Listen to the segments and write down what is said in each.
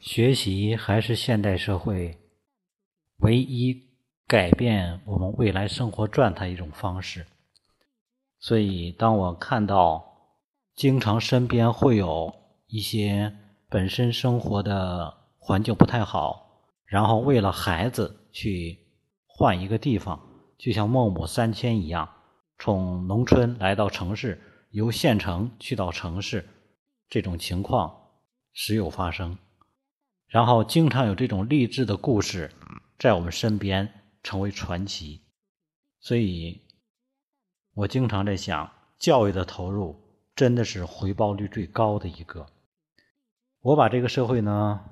学习还是现代社会唯一改变我们未来生活状态一种方式。所以，当我看到经常身边会有一些本身生活的环境不太好，然后为了孩子去换一个地方，就像孟母三迁一样，从农村来到城市，由县城去到城市，这种情况时有发生。然后经常有这种励志的故事在我们身边成为传奇，所以，我经常在想，教育的投入真的是回报率最高的一个。我把这个社会呢，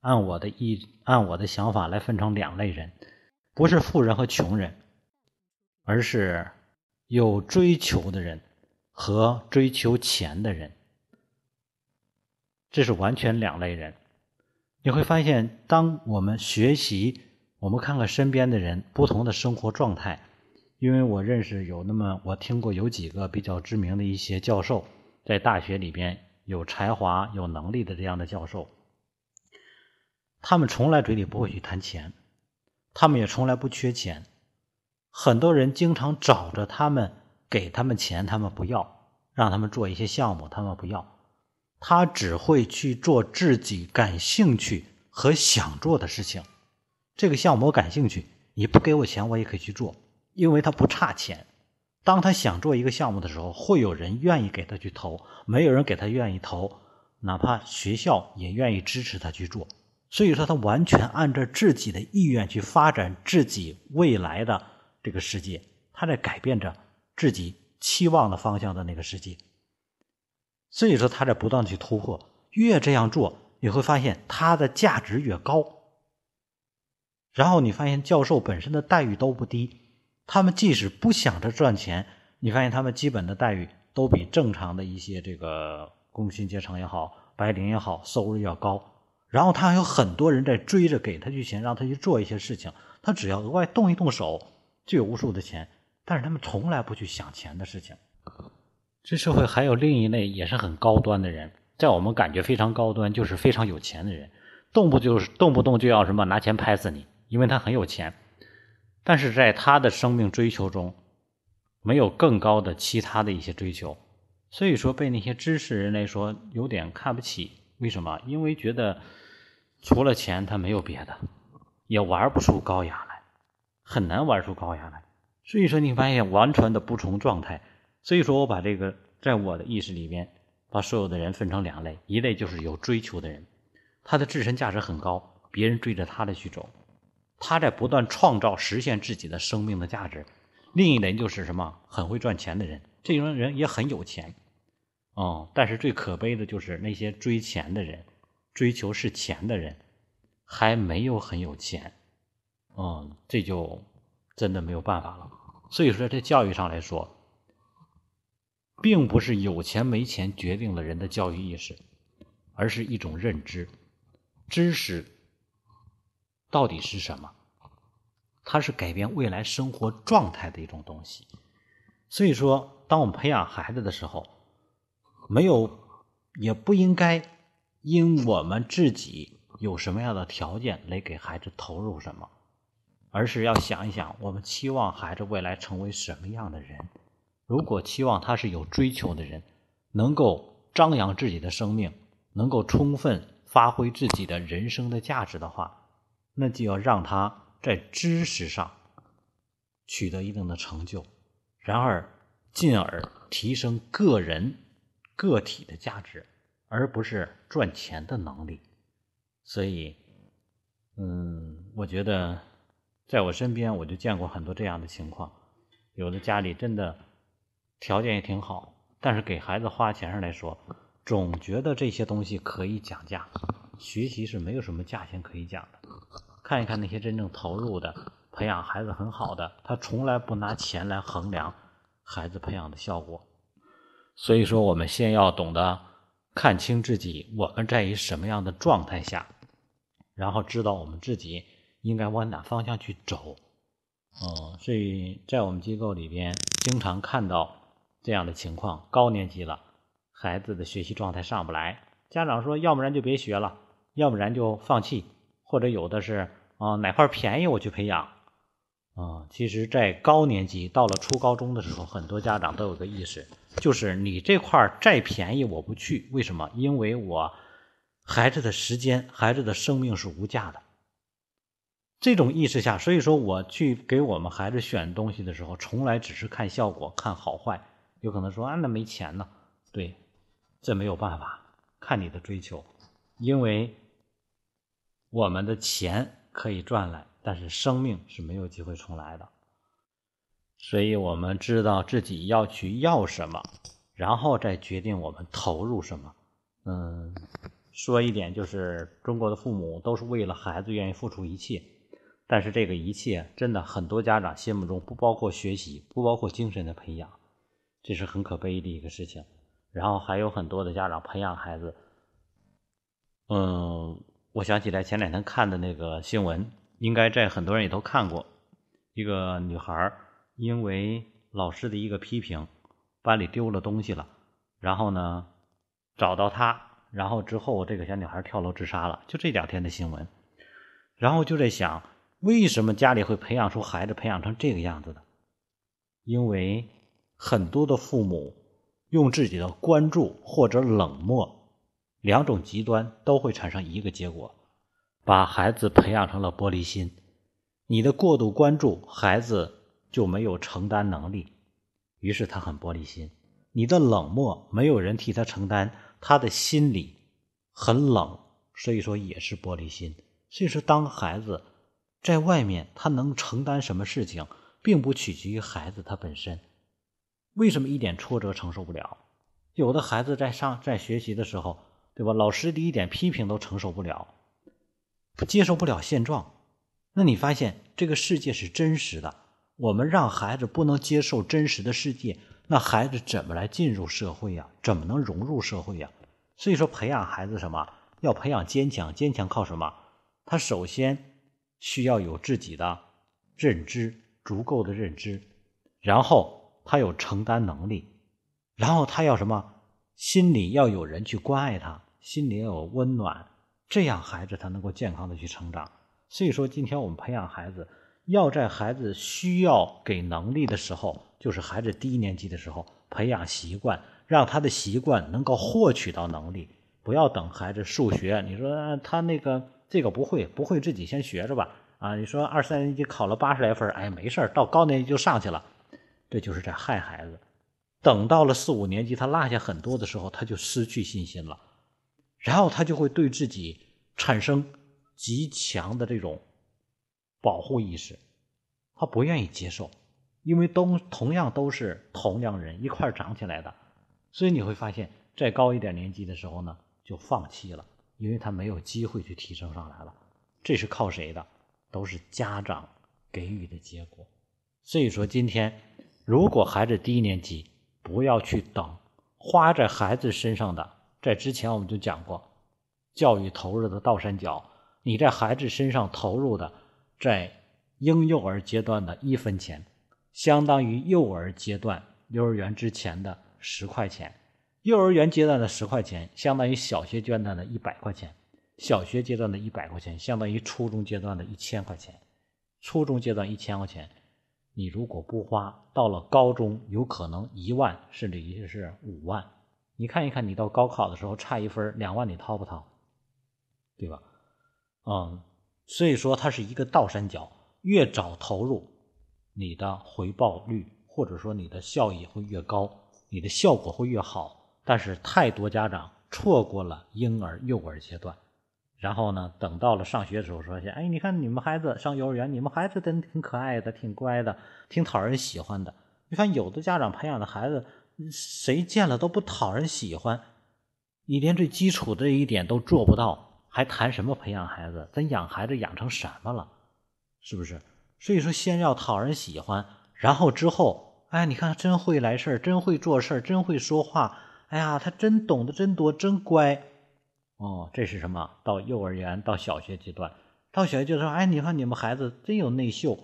按我的意，按我的想法来分成两类人，不是富人和穷人，而是有追求的人和追求钱的人，这是完全两类人。你会发现，当我们学习，我们看看身边的人不同的生活状态。因为我认识有那么，我听过有几个比较知名的一些教授，在大学里边有才华、有能力的这样的教授，他们从来嘴里不会去谈钱，他们也从来不缺钱。很多人经常找着他们，给他们钱，他们不要；让他们做一些项目，他们不要。他只会去做自己感兴趣和想做的事情。这个项目我感兴趣，你不给我钱，我也可以去做，因为他不差钱。当他想做一个项目的时候，会有人愿意给他去投；没有人给他愿意投，哪怕学校也愿意支持他去做。所以说，他完全按照自己的意愿去发展自己未来的这个世界，他在改变着自己期望的方向的那个世界。所以说，他在不断去突破，越这样做，你会发现他的价值越高。然后你发现教授本身的待遇都不低，他们即使不想着赚钱，你发现他们基本的待遇都比正常的一些这个工薪阶层也好、白领也好，收入要高。然后他还有很多人在追着给他去钱，让他去做一些事情，他只要额外动一动手，就有无数的钱。但是他们从来不去想钱的事情。这社会还有另一类也是很高端的人，在我们感觉非常高端，就是非常有钱的人，动不就是动不动就要什么拿钱拍死你，因为他很有钱。但是在他的生命追求中，没有更高的其他的一些追求，所以说被那些知识人来说有点看不起。为什么？因为觉得除了钱他没有别的，也玩不出高雅来，很难玩出高雅来。所以说你发现完全的不同状态。所以说我把这个在我的意识里边，把所有的人分成两类，一类就是有追求的人，他的自身价值很高，别人追着他的去走，他在不断创造实现自己的生命的价值；另一类就是什么很会赚钱的人，这种人也很有钱，哦，但是最可悲的就是那些追钱的人，追求是钱的人，还没有很有钱，嗯，这就真的没有办法了。所以说，在教育上来说。并不是有钱没钱决定了人的教育意识，而是一种认知。知识到底是什么？它是改变未来生活状态的一种东西。所以说，当我们培养孩子的时候，没有也不应该因我们自己有什么样的条件来给孩子投入什么，而是要想一想，我们期望孩子未来成为什么样的人。如果期望他是有追求的人，能够张扬自己的生命，能够充分发挥自己的人生的价值的话，那就要让他在知识上取得一定的成就，然而进而提升个人个体的价值，而不是赚钱的能力。所以，嗯，我觉得在我身边我就见过很多这样的情况，有的家里真的。条件也挺好，但是给孩子花钱上来说，总觉得这些东西可以讲价。学习是没有什么价钱可以讲的。看一看那些真正投入的、培养孩子很好的，他从来不拿钱来衡量孩子培养的效果。所以说，我们先要懂得看清自己，我们在于什么样的状态下，然后知道我们自己应该往哪方向去走。嗯，所以在我们机构里边，经常看到。这样的情况，高年级了，孩子的学习状态上不来，家长说，要不然就别学了，要不然就放弃，或者有的是啊哪块便宜我去培养。啊，其实，在高年级到了初高中的时候，很多家长都有个意识，就是你这块再便宜我不去，为什么？因为我孩子的时间、孩子的生命是无价的。这种意识下，所以说我去给我们孩子选东西的时候，从来只是看效果、看好坏。有可能说啊，那没钱呢？对，这没有办法，看你的追求，因为我们的钱可以赚来。但是生命是没有机会重来的，所以我们知道自己要去要什么，然后再决定我们投入什么。嗯，说一点就是，中国的父母都是为了孩子愿意付出一切，但是这个一切真的很多家长心目中不包括学习，不包括精神的培养，这是很可悲的一个事情。然后还有很多的家长培养孩子，嗯，我想起来前两天看的那个新闻。应该在很多人也都看过，一个女孩因为老师的一个批评，班里丢了东西了，然后呢找到她，然后之后这个小女孩跳楼自杀了，就这两天的新闻，然后就在想，为什么家里会培养出孩子培养成这个样子的？因为很多的父母用自己的关注或者冷漠两种极端都会产生一个结果。把孩子培养成了玻璃心，你的过度关注，孩子就没有承担能力，于是他很玻璃心。你的冷漠，没有人替他承担，他的心里很冷，所以说也是玻璃心。所以说，当孩子在外面，他能承担什么事情，并不取决于孩子他本身。为什么一点挫折承受不了？有的孩子在上在学习的时候，对吧？老师的一点批评都承受不了。接受不了现状，那你发现这个世界是真实的。我们让孩子不能接受真实的世界，那孩子怎么来进入社会呀？怎么能融入社会呀？所以说，培养孩子什么？要培养坚强。坚强靠什么？他首先需要有自己的认知，足够的认知，然后他有承担能力，然后他要什么？心里要有人去关爱他，心里要有温暖。这样孩子才能够健康的去成长。所以说，今天我们培养孩子，要在孩子需要给能力的时候，就是孩子低年级的时候，培养习惯，让他的习惯能够获取到能力。不要等孩子数学，你说他那个这个不会，不会自己先学着吧？啊，你说二三年级考了八十来分，哎，没事到高年级就上去了，这就是在害孩子。等到了四五年级，他落下很多的时候，他就失去信心了。然后他就会对自己产生极强的这种保护意识，他不愿意接受，因为都同样都是同样人一块长起来的，所以你会发现，再高一点年级的时候呢，就放弃了，因为他没有机会去提升上来了。这是靠谁的？都是家长给予的结果。所以说，今天如果孩子低年级，不要去等，花在孩子身上的。在之前我们就讲过，教育投入的倒三角，你在孩子身上投入的，在婴幼儿阶段的一分钱，相当于幼儿阶段幼儿园之前的十块钱；幼儿园阶段的十块钱，相当于小学阶段的一百块钱；小学阶段的一百块钱，相当于初中阶段的一千块钱；初中阶段一千块钱，你如果不花，到了高中有可能一万，甚至于是五万。你看一看，你到高考的时候差一分两万，你掏不掏？对吧？嗯，所以说它是一个倒三角，越早投入，你的回报率或者说你的效益会越高，你的效果会越好。但是太多家长错过了婴儿、幼儿阶段，然后呢，等到了上学的时候说去，哎，你看你们孩子上幼儿园，你们孩子真挺可爱的，挺乖的，挺讨人喜欢的。你看有的家长培养的孩子。谁见了都不讨人喜欢，你连最基础的一点都做不到，还谈什么培养孩子？咱养孩子养成什么了？是不是？所以说，先要讨人喜欢，然后之后，哎，你看，真会来事儿，真会做事儿，真会说话。哎呀，他真懂得真多，真乖。哦，这是什么？到幼儿园，到小学阶段，到小学就说，哎，你看你们孩子真有内秀。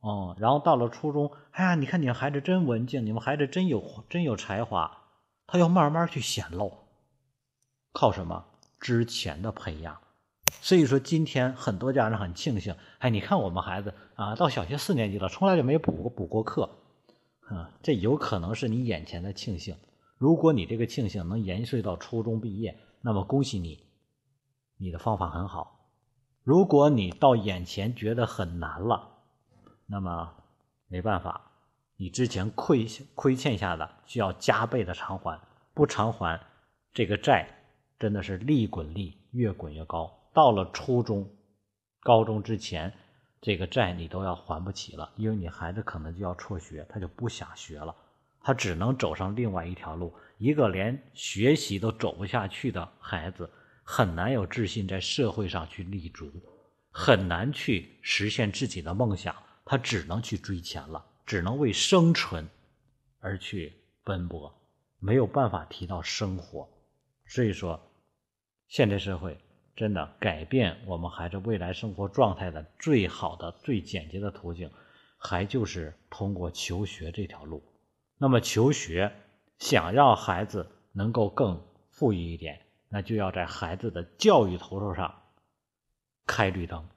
哦，然后到了初中，哎呀，你看你们孩子真文静，你们孩子真有真有才华，他要慢慢去显露，靠什么？之前的培养，所以说，今天很多家长很庆幸，哎，你看我们孩子啊，到小学四年级了，从来就没补过补过课，啊，这有可能是你眼前的庆幸。如果你这个庆幸能延续到初中毕业，那么恭喜你，你的方法很好。如果你到眼前觉得很难了，那么没办法，你之前亏亏欠下的需要加倍的偿还，不偿还，这个债真的是利滚利，越滚越高。到了初中、高中之前，这个债你都要还不起了，因为你孩子可能就要辍学，他就不想学了，他只能走上另外一条路。一个连学习都走不下去的孩子，很难有自信在社会上去立足，很难去实现自己的梦想，他只能去追钱了，只能为生存而去奔波，没有办法提到生活。所以说，现代社会。真的改变我们孩子未来生活状态的最好的、最简洁的途径，还就是通过求学这条路。那么，求学想让孩子能够更富裕一点，那就要在孩子的教育投入上开绿灯。